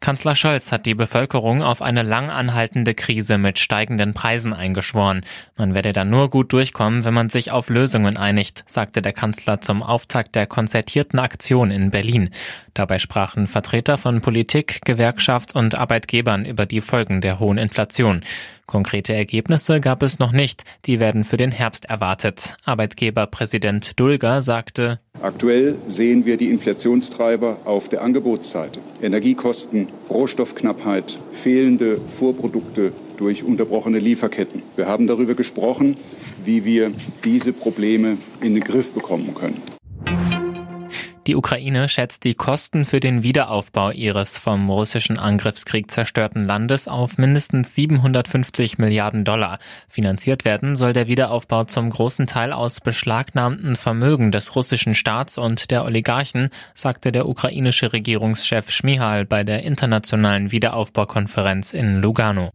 Kanzler Scholz hat die Bevölkerung auf eine lang anhaltende Krise mit steigenden Preisen eingeschworen. Man werde da nur gut durchkommen, wenn man sich auf Lösungen einigt, sagte der Kanzler zum Auftakt der konzertierten Aktion in Berlin. Dabei sprachen Vertreter von Politik, Gewerkschaft und Arbeitgebern über die Folgen der hohen Inflation. Konkrete Ergebnisse gab es noch nicht, die werden für den Herbst erwartet. Arbeitgeberpräsident Dulger sagte, Aktuell sehen wir die Inflationstreiber auf der Angebotsseite. Energiekosten, Rohstoffknappheit, fehlende Vorprodukte durch unterbrochene Lieferketten. Wir haben darüber gesprochen, wie wir diese Probleme in den Griff bekommen können. Die Ukraine schätzt die Kosten für den Wiederaufbau ihres vom russischen Angriffskrieg zerstörten Landes auf mindestens 750 Milliarden Dollar. Finanziert werden soll der Wiederaufbau zum großen Teil aus beschlagnahmten Vermögen des russischen Staats und der Oligarchen, sagte der ukrainische Regierungschef Schmihal bei der internationalen Wiederaufbaukonferenz in Lugano.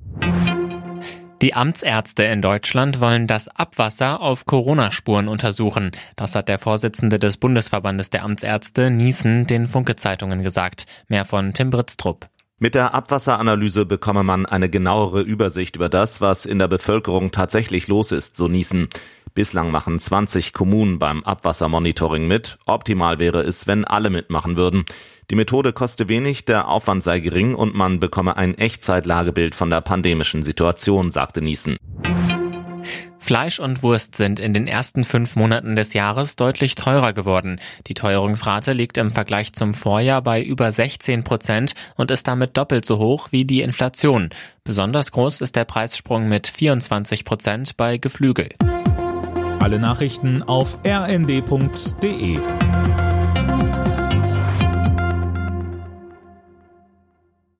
Die Amtsärzte in Deutschland wollen das Abwasser auf Corona-Spuren untersuchen. Das hat der Vorsitzende des Bundesverbandes der Amtsärzte Niesen den Funke-Zeitungen gesagt. Mehr von Tim Britztrup. Mit der Abwasseranalyse bekomme man eine genauere Übersicht über das, was in der Bevölkerung tatsächlich los ist, so Niesen. Bislang machen 20 Kommunen beim Abwassermonitoring mit. Optimal wäre es, wenn alle mitmachen würden. Die Methode koste wenig, der Aufwand sei gering und man bekomme ein Echtzeitlagebild von der pandemischen Situation, sagte Niesen. Fleisch und Wurst sind in den ersten fünf Monaten des Jahres deutlich teurer geworden. Die Teuerungsrate liegt im Vergleich zum Vorjahr bei über 16 Prozent und ist damit doppelt so hoch wie die Inflation. Besonders groß ist der Preissprung mit 24 Prozent bei Geflügel. Alle Nachrichten auf rnd.de